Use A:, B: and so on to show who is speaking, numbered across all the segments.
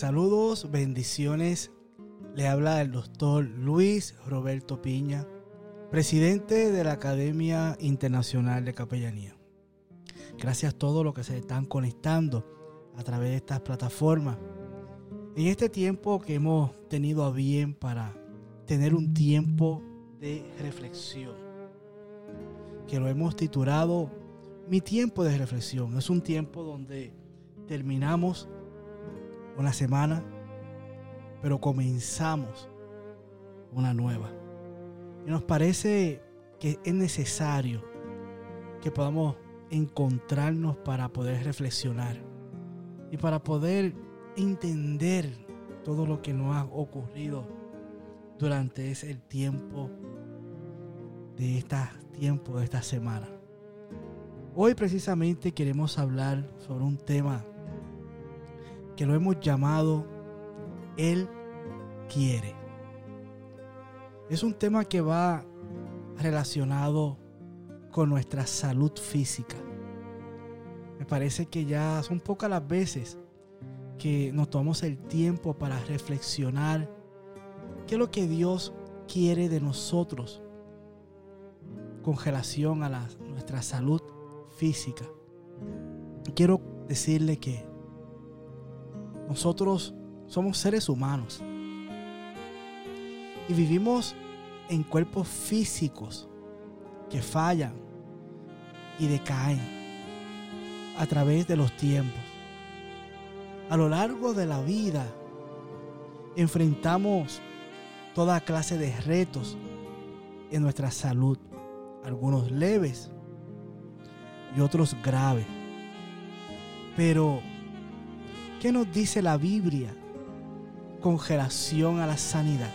A: Saludos, bendiciones. Le habla el doctor Luis Roberto Piña, presidente de la Academia Internacional de Capellanía. Gracias a todos los que se están conectando a través de estas plataformas. En este tiempo que hemos tenido a bien para tener un tiempo de reflexión, que lo hemos titulado Mi tiempo de reflexión. Es un tiempo donde terminamos una semana, pero comenzamos una nueva. Y nos parece que es necesario que podamos encontrarnos para poder reflexionar y para poder entender todo lo que nos ha ocurrido durante ese tiempo de este tiempo de esta semana. Hoy precisamente queremos hablar sobre un tema que lo hemos llamado Él quiere. Es un tema que va relacionado con nuestra salud física. Me parece que ya son pocas las veces que nos tomamos el tiempo para reflexionar qué es lo que Dios quiere de nosotros con relación a nuestra salud física. Quiero decirle que nosotros somos seres humanos y vivimos en cuerpos físicos que fallan y decaen a través de los tiempos. A lo largo de la vida enfrentamos toda clase de retos en nuestra salud, algunos leves y otros graves. Pero ¿Qué nos dice la Biblia con relación a la sanidad?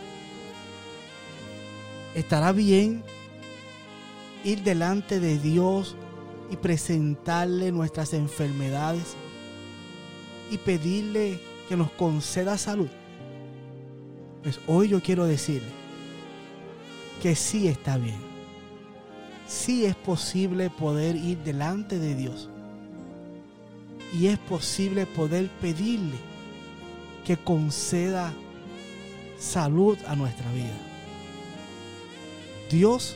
A: ¿Estará bien ir delante de Dios y presentarle nuestras enfermedades y pedirle que nos conceda salud? Pues hoy yo quiero decirle que sí está bien. Sí es posible poder ir delante de Dios y es posible poder pedirle que conceda salud a nuestra vida. Dios,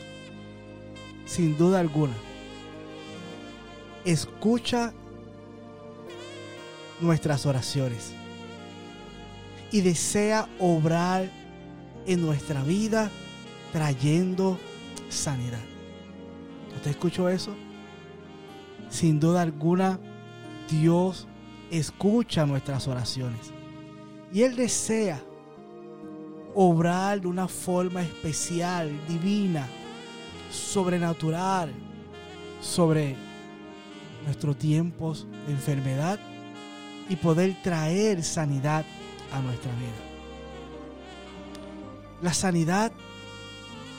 A: sin duda alguna, escucha nuestras oraciones y desea obrar en nuestra vida trayendo sanidad. ¿Usted escuchó eso? Sin duda alguna, Dios escucha nuestras oraciones. Y Él desea obrar de una forma especial, divina, sobrenatural, sobre nuestros tiempos de enfermedad y poder traer sanidad a nuestra vida. La sanidad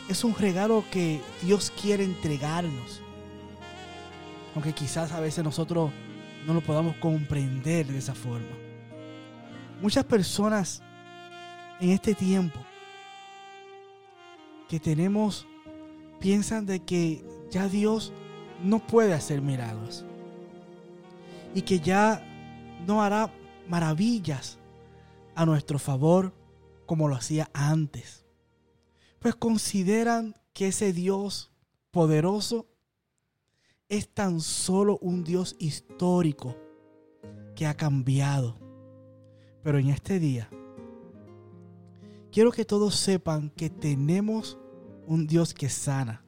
A: es un regalo que Dios quiere entregarnos. Aunque quizás a veces nosotros no lo podamos comprender de esa forma. Muchas personas en este tiempo que tenemos piensan de que ya Dios no puede hacer milagros y que ya no hará maravillas a nuestro favor como lo hacía antes. Pues consideran que ese Dios poderoso es tan solo un Dios histórico que ha cambiado. Pero en este día, quiero que todos sepan que tenemos un Dios que sana.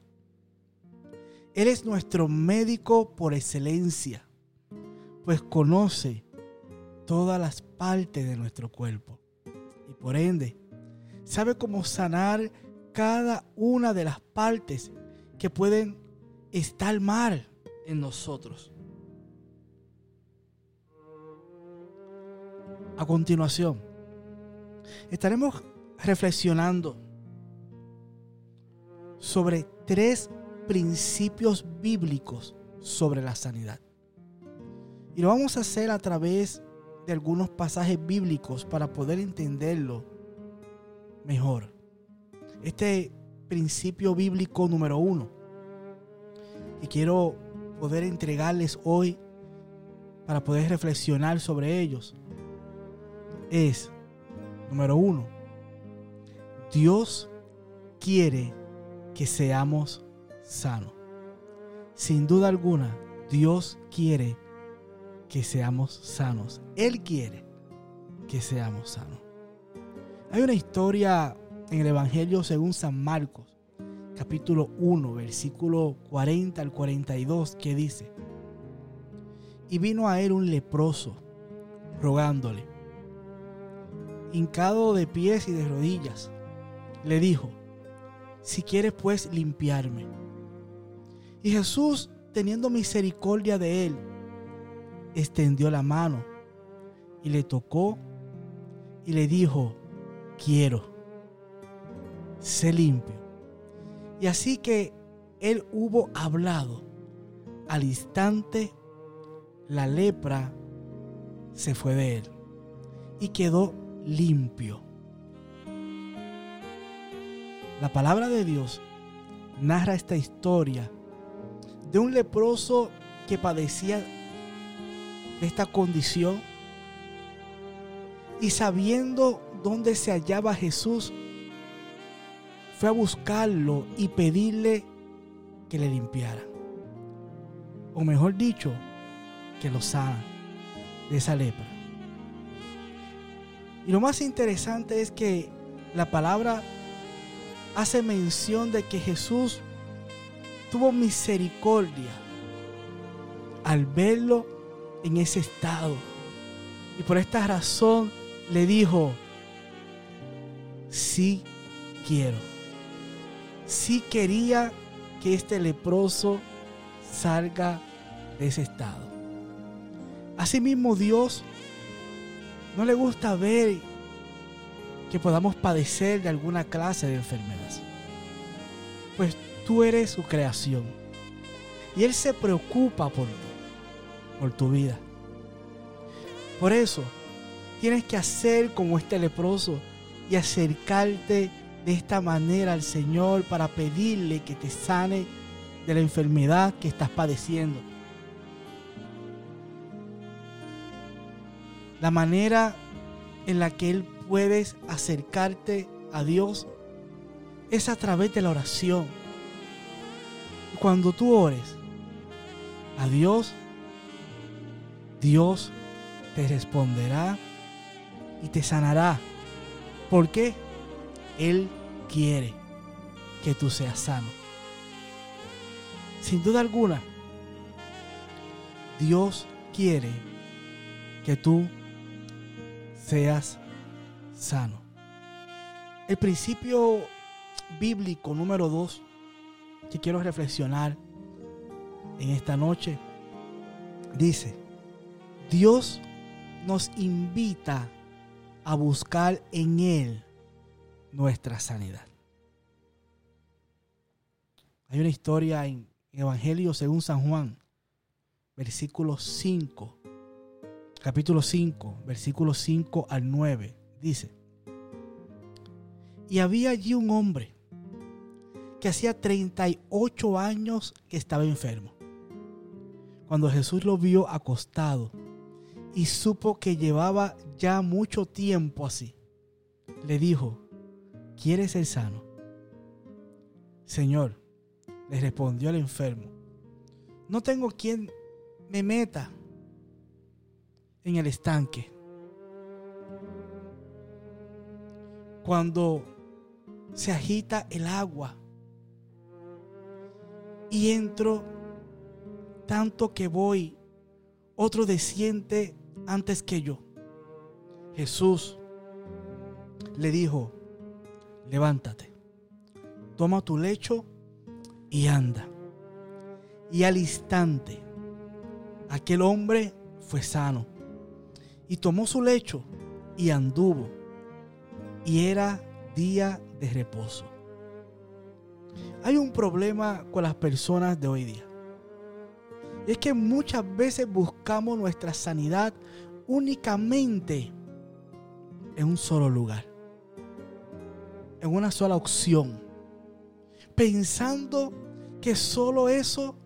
A: Él es nuestro médico por excelencia, pues conoce todas las partes de nuestro cuerpo. Y por ende, sabe cómo sanar cada una de las partes que pueden estar mal en nosotros. A continuación, estaremos reflexionando sobre tres principios bíblicos sobre la sanidad. Y lo vamos a hacer a través de algunos pasajes bíblicos para poder entenderlo mejor. Este principio bíblico número uno. Y quiero poder entregarles hoy para poder reflexionar sobre ellos. es, número uno, Dios quiere que seamos sanos. Sin duda alguna, Dios quiere que seamos sanos. Él quiere que seamos sanos. Hay una historia en el Evangelio según San Marcos, capítulo 1, versículo 40 al 42, que dice, y vino a él un leproso, rogándole, hincado de pies y de rodillas, le dijo, si quieres pues limpiarme. Y Jesús, teniendo misericordia de él, extendió la mano y le tocó y le dijo, quiero, sé limpio. Y así que él hubo hablado, al instante la lepra se fue de él y quedó limpio. La palabra de Dios narra esta historia de un leproso que padecía de esta condición y sabiendo dónde se hallaba Jesús, fue a buscarlo y pedirle que le limpiara. O mejor dicho, que lo sana de esa lepra. Y lo más interesante es que la palabra hace mención de que Jesús tuvo misericordia al verlo en ese estado. Y por esta razón le dijo, sí quiero. Sí quería que este leproso salga de ese estado. Asimismo Dios no le gusta ver que podamos padecer de alguna clase de enfermedad. Pues tú eres su creación. Y Él se preocupa por ti, por tu vida. Por eso, tienes que hacer como este leproso y acercarte de esta manera al Señor para pedirle que te sane de la enfermedad que estás padeciendo. La manera en la que Él puedes acercarte a Dios es a través de la oración. Cuando tú ores a Dios, Dios te responderá y te sanará. Porque Él quiere que tú seas sano. Sin duda alguna, Dios quiere que tú seas sano. El principio bíblico número dos que quiero reflexionar en esta noche dice, Dios nos invita a buscar en Él nuestra sanidad. Hay una historia en Evangelio según San Juan, versículo 5, capítulo 5, versículo 5 al 9 dice, y había allí un hombre que hacía 38 años que estaba enfermo. Cuando Jesús lo vio acostado y supo que llevaba ya mucho tiempo así, le dijo, ¿quieres ser sano? Señor, le respondió el enfermo, no tengo quien me meta en el estanque cuando se agita el agua y entro tanto que voy, otro desciende antes que yo. Jesús le dijo, levántate, toma tu lecho y anda. Y al instante, aquel hombre fue sano y tomó su lecho y anduvo y era día de reposo. Hay un problema con las personas de hoy día. Es que muchas veces buscamos nuestra sanidad únicamente en un solo lugar, en una sola opción, pensando que solo eso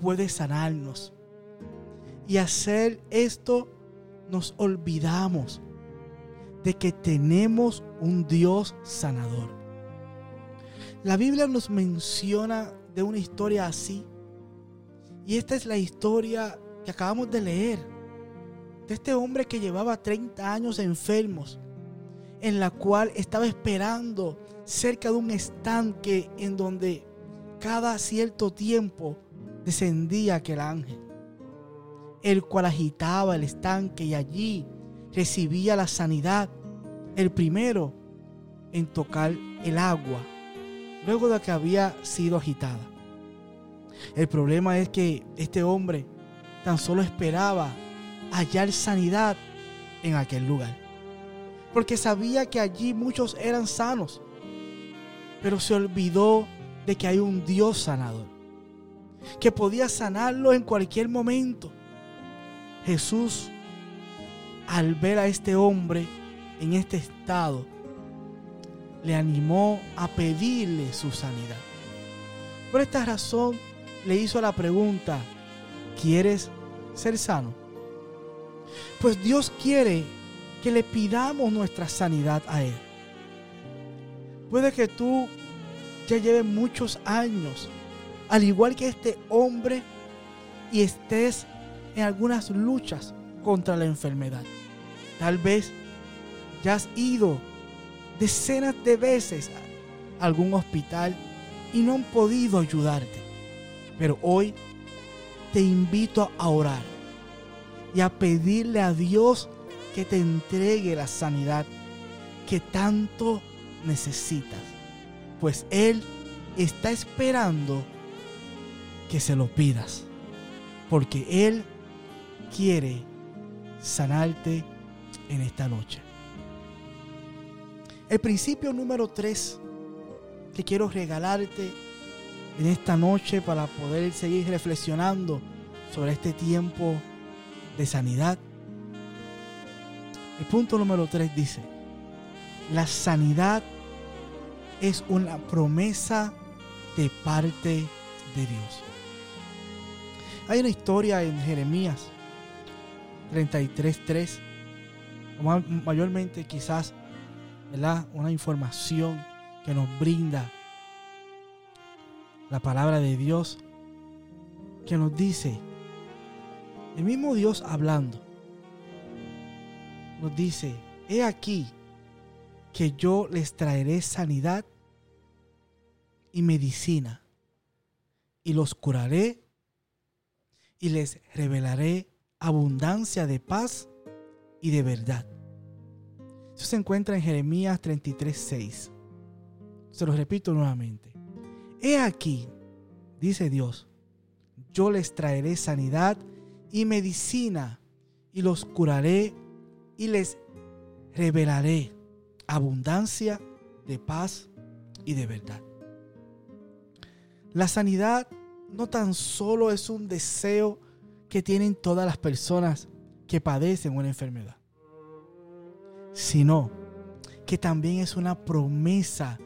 A: puede sanarnos. Y hacer esto nos olvidamos de que tenemos un Dios sanador. La Biblia nos menciona de una historia así. Y esta es la historia que acabamos de leer. De este hombre que llevaba 30 años enfermos. En la cual estaba esperando cerca de un estanque en donde cada cierto tiempo descendía aquel ángel. El cual agitaba el estanque y allí recibía la sanidad. El primero en tocar el agua luego de que había sido agitada. El problema es que este hombre tan solo esperaba hallar sanidad en aquel lugar. Porque sabía que allí muchos eran sanos. Pero se olvidó de que hay un Dios sanador. Que podía sanarlo en cualquier momento. Jesús, al ver a este hombre en este estado, le animó a pedirle su sanidad. Por esta razón le hizo la pregunta, ¿quieres ser sano? Pues Dios quiere que le pidamos nuestra sanidad a Él. Puede que tú ya lleves muchos años, al igual que este hombre, y estés en algunas luchas contra la enfermedad. Tal vez ya has ido decenas de veces a algún hospital y no han podido ayudarte. Pero hoy te invito a orar y a pedirle a Dios que te entregue la sanidad que tanto necesitas. Pues Él está esperando que se lo pidas. Porque Él quiere sanarte en esta noche. El principio número 3 que quiero regalarte en esta noche para poder seguir reflexionando sobre este tiempo de sanidad. El punto número 3 dice, la sanidad es una promesa de parte de Dios. Hay una historia en Jeremías 33.3, mayormente quizás una información que nos brinda la palabra de Dios que nos dice, el mismo Dios hablando, nos dice, he aquí que yo les traeré sanidad y medicina y los curaré y les revelaré abundancia de paz y de verdad. Eso se encuentra en Jeremías 33, 6. Se lo repito nuevamente. He aquí, dice Dios, yo les traeré sanidad y medicina y los curaré y les revelaré abundancia de paz y de verdad. La sanidad no tan solo es un deseo que tienen todas las personas que padecen una enfermedad sino que también es una promesa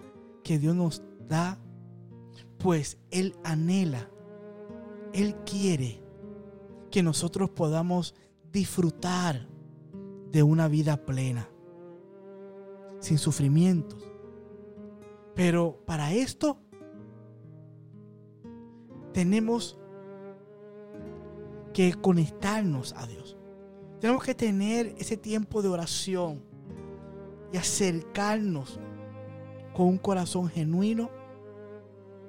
A: que Dios nos da, pues Él anhela, Él quiere que nosotros podamos disfrutar de una vida plena, sin sufrimientos. Pero para esto tenemos que conectarnos a Dios. Tenemos que tener ese tiempo de oración y acercarnos con un corazón genuino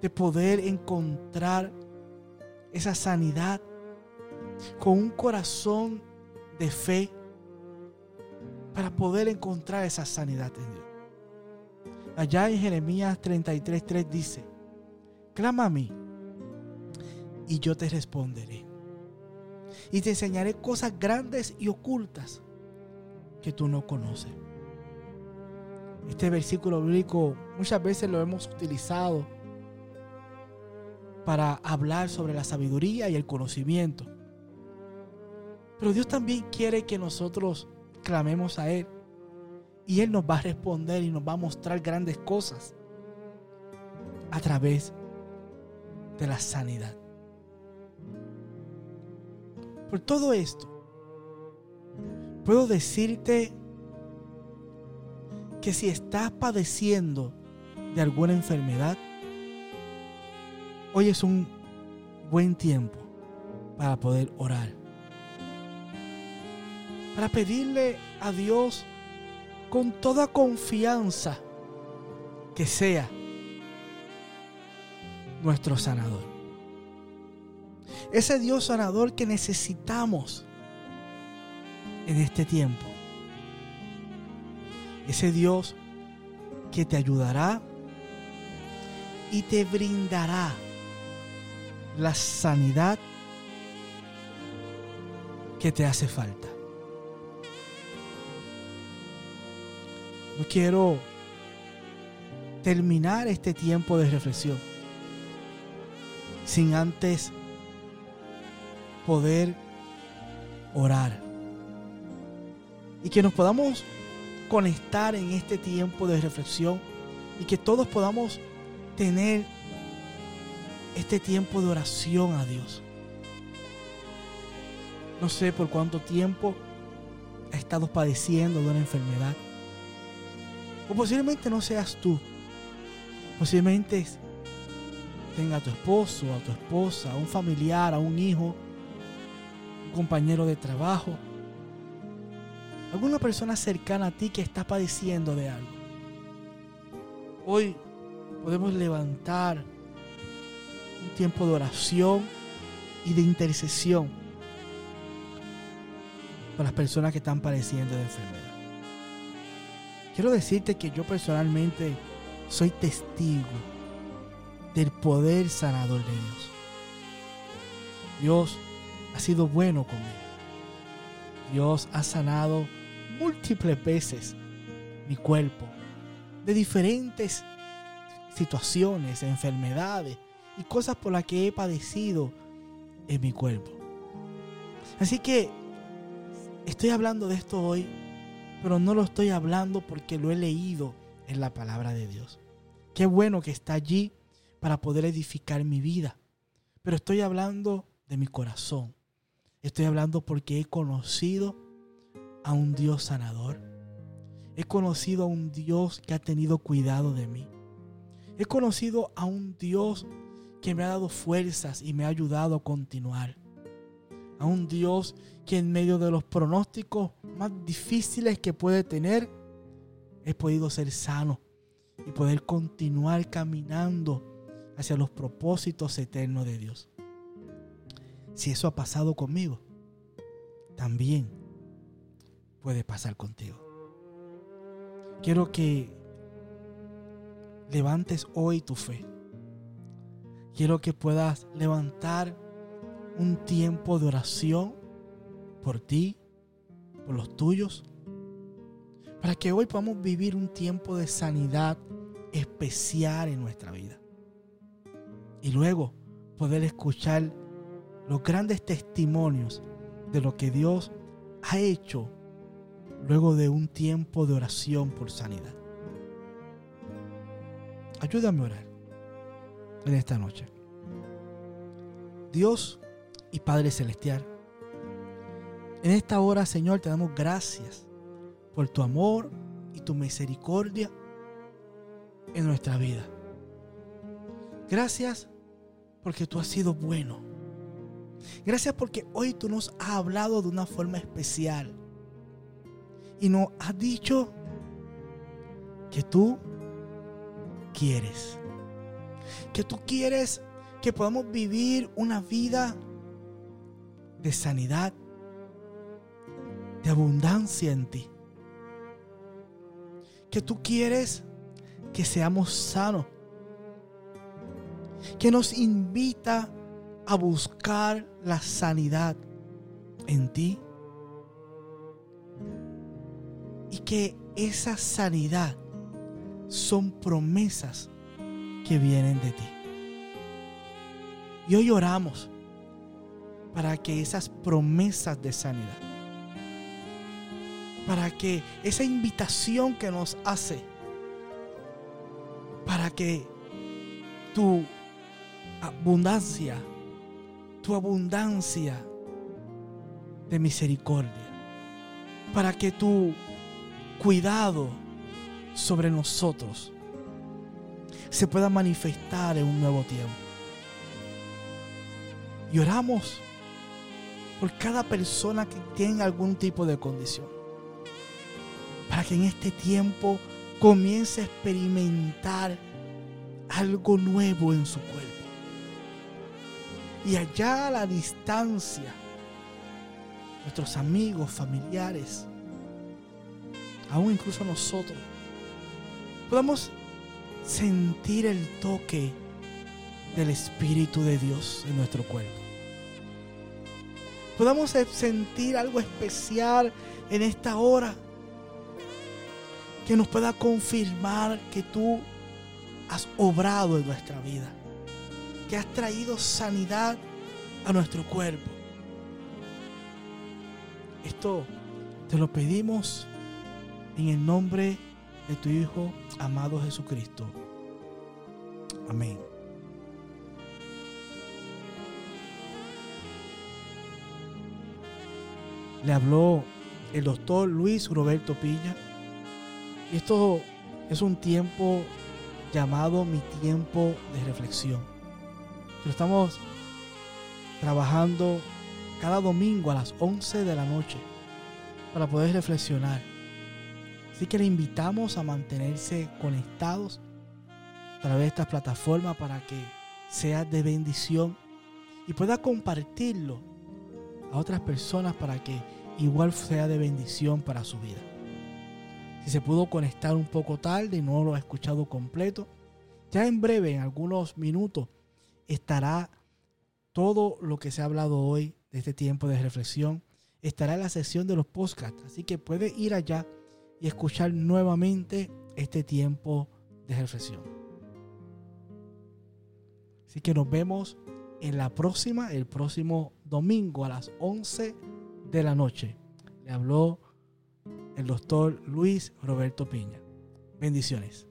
A: de poder encontrar esa sanidad con un corazón de fe para poder encontrar esa sanidad en Dios. Allá en Jeremías 33:3 dice, clama a mí y yo te responderé. Y te enseñaré cosas grandes y ocultas que tú no conoces. Este versículo bíblico muchas veces lo hemos utilizado para hablar sobre la sabiduría y el conocimiento. Pero Dios también quiere que nosotros clamemos a Él. Y Él nos va a responder y nos va a mostrar grandes cosas a través de la sanidad. Por todo esto, puedo decirte que si estás padeciendo de alguna enfermedad, hoy es un buen tiempo para poder orar. Para pedirle a Dios con toda confianza que sea nuestro sanador. Ese Dios sanador que necesitamos en este tiempo. Ese Dios que te ayudará y te brindará la sanidad que te hace falta. No quiero terminar este tiempo de reflexión sin antes poder orar. Y que nos podamos conectar en este tiempo de reflexión y que todos podamos tener este tiempo de oración a Dios. No sé por cuánto tiempo ha estado padeciendo de una enfermedad. O posiblemente no seas tú. Posiblemente tenga a tu esposo, a tu esposa, a un familiar, a un hijo, un compañero de trabajo, alguna persona cercana a ti que está padeciendo de algo. Hoy podemos levantar un tiempo de oración y de intercesión para las personas que están padeciendo de enfermedad. Quiero decirte que yo personalmente soy testigo del poder sanador de Dios. Dios ha sido bueno conmigo. Dios ha sanado múltiples veces mi cuerpo de diferentes situaciones, enfermedades y cosas por las que he padecido en mi cuerpo. Así que estoy hablando de esto hoy, pero no lo estoy hablando porque lo he leído en la palabra de Dios. Qué bueno que está allí para poder edificar mi vida. Pero estoy hablando de mi corazón. Estoy hablando porque he conocido a un Dios sanador. He conocido a un Dios que ha tenido cuidado de mí. He conocido a un Dios que me ha dado fuerzas y me ha ayudado a continuar. A un Dios que en medio de los pronósticos más difíciles que puede tener, he podido ser sano y poder continuar caminando hacia los propósitos eternos de Dios. Si eso ha pasado conmigo, también puede pasar contigo. Quiero que levantes hoy tu fe. Quiero que puedas levantar un tiempo de oración por ti, por los tuyos, para que hoy podamos vivir un tiempo de sanidad especial en nuestra vida. Y luego poder escuchar los grandes testimonios de lo que Dios ha hecho luego de un tiempo de oración por sanidad. Ayúdame a orar en esta noche. Dios y Padre Celestial, en esta hora, Señor, te damos gracias por tu amor y tu misericordia en nuestra vida. Gracias porque tú has sido bueno. Gracias porque hoy tú nos has hablado de una forma especial y nos has dicho que tú quieres. Que tú quieres que podamos vivir una vida de sanidad, de abundancia en ti. Que tú quieres que seamos sanos. Que nos invita a buscar la sanidad en ti y que esa sanidad son promesas que vienen de ti. Y hoy oramos para que esas promesas de sanidad, para que esa invitación que nos hace, para que tu abundancia, tu abundancia de misericordia, para que tu cuidado sobre nosotros se pueda manifestar en un nuevo tiempo. Y oramos por cada persona que tiene algún tipo de condición. Para que en este tiempo comience a experimentar algo nuevo en su cuerpo. Y allá a la distancia, nuestros amigos, familiares, aún incluso nosotros, podamos sentir el toque del Espíritu de Dios en nuestro cuerpo. Podamos sentir algo especial en esta hora que nos pueda confirmar que tú has obrado en nuestra vida, que has traído sanidad a nuestro cuerpo. Esto te lo pedimos en el nombre de tu Hijo amado Jesucristo. Amén. Le habló el doctor Luis Roberto Piña. Y esto es un tiempo llamado mi tiempo de reflexión. Lo estamos trabajando cada domingo a las 11 de la noche para poder reflexionar. Así que le invitamos a mantenerse conectados a través de esta plataforma para que sea de bendición y pueda compartirlo a otras personas para que igual sea de bendición para su vida. Si se pudo conectar un poco tarde y no lo ha escuchado completo, ya en breve, en algunos minutos, estará todo lo que se ha hablado hoy de este tiempo de reflexión, estará en la sección de los podcasts. Así que puede ir allá y escuchar nuevamente este tiempo de reflexión. Así que nos vemos en la próxima, el próximo domingo a las 11 de la noche. Le habló el doctor Luis Roberto Piña. Bendiciones.